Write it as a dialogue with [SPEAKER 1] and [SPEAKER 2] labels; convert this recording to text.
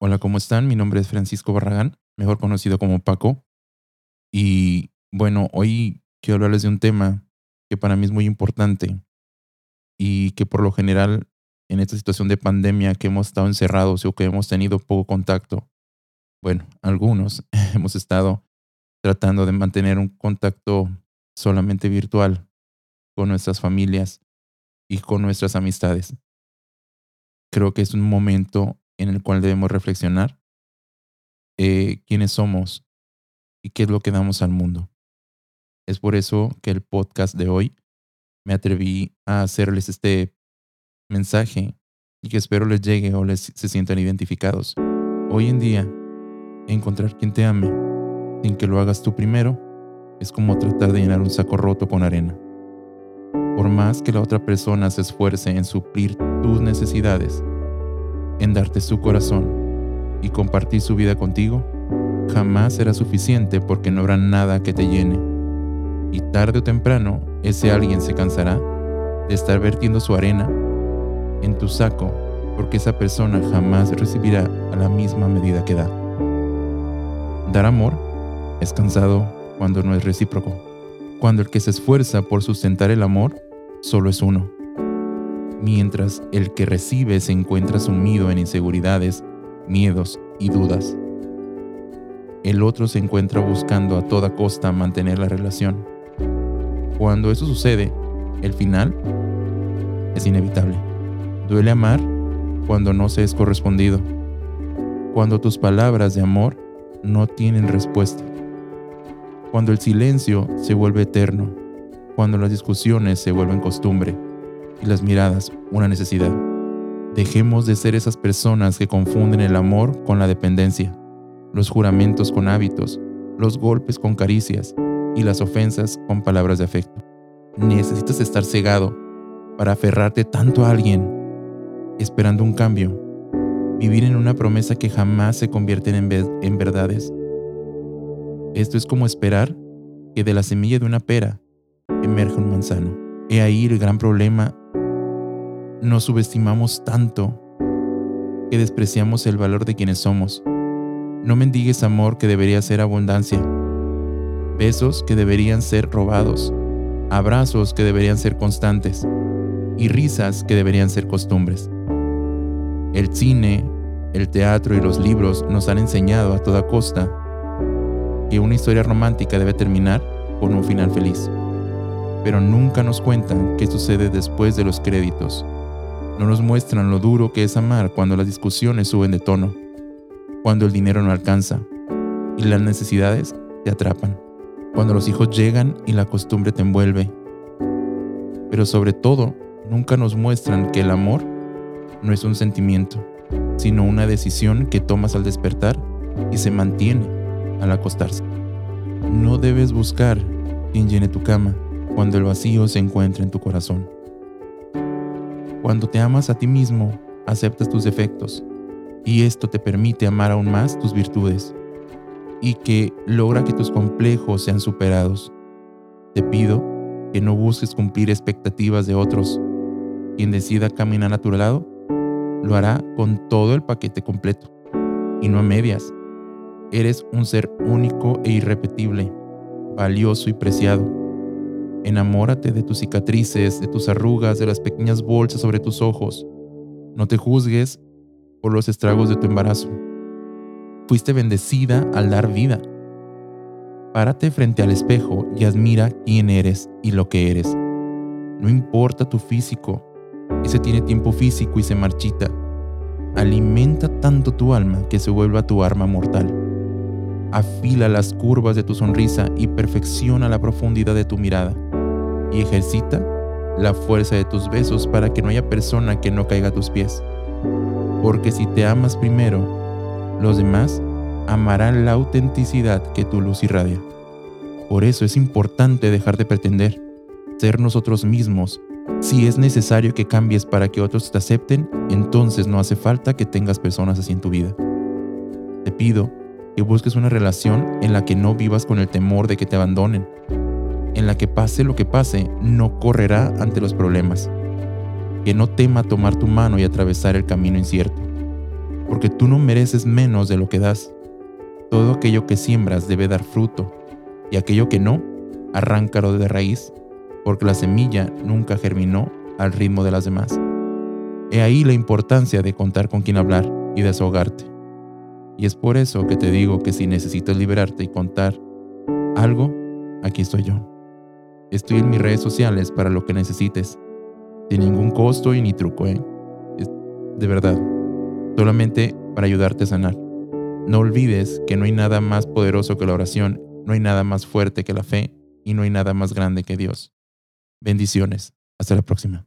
[SPEAKER 1] Hola, ¿cómo están? Mi nombre es Francisco Barragán, mejor conocido como Paco. Y bueno, hoy quiero hablarles de un tema que para mí es muy importante y que por lo general en esta situación de pandemia que hemos estado encerrados o que hemos tenido poco contacto, bueno, algunos hemos estado tratando de mantener un contacto solamente virtual con nuestras familias y con nuestras amistades. Creo que es un momento en el cual debemos reflexionar eh, quiénes somos y qué es lo que damos al mundo. Es por eso que el podcast de hoy me atreví a hacerles este mensaje y que espero les llegue o les se sientan identificados. Hoy en día, encontrar quien te ame sin que lo hagas tú primero es como tratar de llenar un saco roto con arena. Por más que la otra persona se esfuerce en suplir tus necesidades, en darte su corazón y compartir su vida contigo, jamás será suficiente porque no habrá nada que te llene. Y tarde o temprano, ese alguien se cansará de estar vertiendo su arena en tu saco porque esa persona jamás recibirá a la misma medida que da. Dar amor es cansado cuando no es recíproco, cuando el que se esfuerza por sustentar el amor solo es uno mientras el que recibe se encuentra sumido en inseguridades, miedos y dudas. El otro se encuentra buscando a toda costa mantener la relación. Cuando eso sucede, el final es inevitable. Duele amar cuando no se es correspondido, cuando tus palabras de amor no tienen respuesta, cuando el silencio se vuelve eterno, cuando las discusiones se vuelven costumbre y las miradas una necesidad. Dejemos de ser esas personas que confunden el amor con la dependencia, los juramentos con hábitos, los golpes con caricias y las ofensas con palabras de afecto. Necesitas estar cegado para aferrarte tanto a alguien, esperando un cambio, vivir en una promesa que jamás se convierte en, en verdades. Esto es como esperar que de la semilla de una pera emerja un manzano. He ahí el gran problema nos subestimamos tanto que despreciamos el valor de quienes somos. No mendigues amor que debería ser abundancia, besos que deberían ser robados, abrazos que deberían ser constantes y risas que deberían ser costumbres. El cine, el teatro y los libros nos han enseñado a toda costa que una historia romántica debe terminar con un final feliz, pero nunca nos cuentan qué sucede después de los créditos no nos muestran lo duro que es amar cuando las discusiones suben de tono, cuando el dinero no alcanza y las necesidades te atrapan, cuando los hijos llegan y la costumbre te envuelve. Pero sobre todo, nunca nos muestran que el amor no es un sentimiento, sino una decisión que tomas al despertar y se mantiene al acostarse. No debes buscar quien llene tu cama cuando el vacío se encuentra en tu corazón. Cuando te amas a ti mismo, aceptas tus defectos y esto te permite amar aún más tus virtudes y que logra que tus complejos sean superados. Te pido que no busques cumplir expectativas de otros. Quien decida caminar a tu lado, lo hará con todo el paquete completo y no a medias. Eres un ser único e irrepetible, valioso y preciado Enamórate de tus cicatrices, de tus arrugas, de las pequeñas bolsas sobre tus ojos. No te juzgues por los estragos de tu embarazo. Fuiste bendecida al dar vida. Párate frente al espejo y admira quién eres y lo que eres. No importa tu físico, ese tiene tiempo físico y se marchita. Alimenta tanto tu alma que se vuelva tu arma mortal. Afila las curvas de tu sonrisa y perfecciona la profundidad de tu mirada y ejercita la fuerza de tus besos para que no haya persona que no caiga a tus pies. Porque si te amas primero, los demás amarán la autenticidad que tu luz irradia. Por eso es importante dejar de pretender, ser nosotros mismos. Si es necesario que cambies para que otros te acepten, entonces no hace falta que tengas personas así en tu vida. Te pido que busques una relación en la que no vivas con el temor de que te abandonen, en la que pase lo que pase, no correrá ante los problemas, que no tema tomar tu mano y atravesar el camino incierto, porque tú no mereces menos de lo que das. Todo aquello que siembras debe dar fruto, y aquello que no, arráncalo de raíz, porque la semilla nunca germinó al ritmo de las demás. He ahí la importancia de contar con quien hablar y desahogarte. Y es por eso que te digo que si necesitas liberarte y contar algo, aquí estoy yo. Estoy en mis redes sociales para lo que necesites, sin ningún costo y ni truco, ¿eh? De verdad, solamente para ayudarte a sanar. No olvides que no hay nada más poderoso que la oración, no hay nada más fuerte que la fe y no hay nada más grande que Dios. Bendiciones. Hasta la próxima.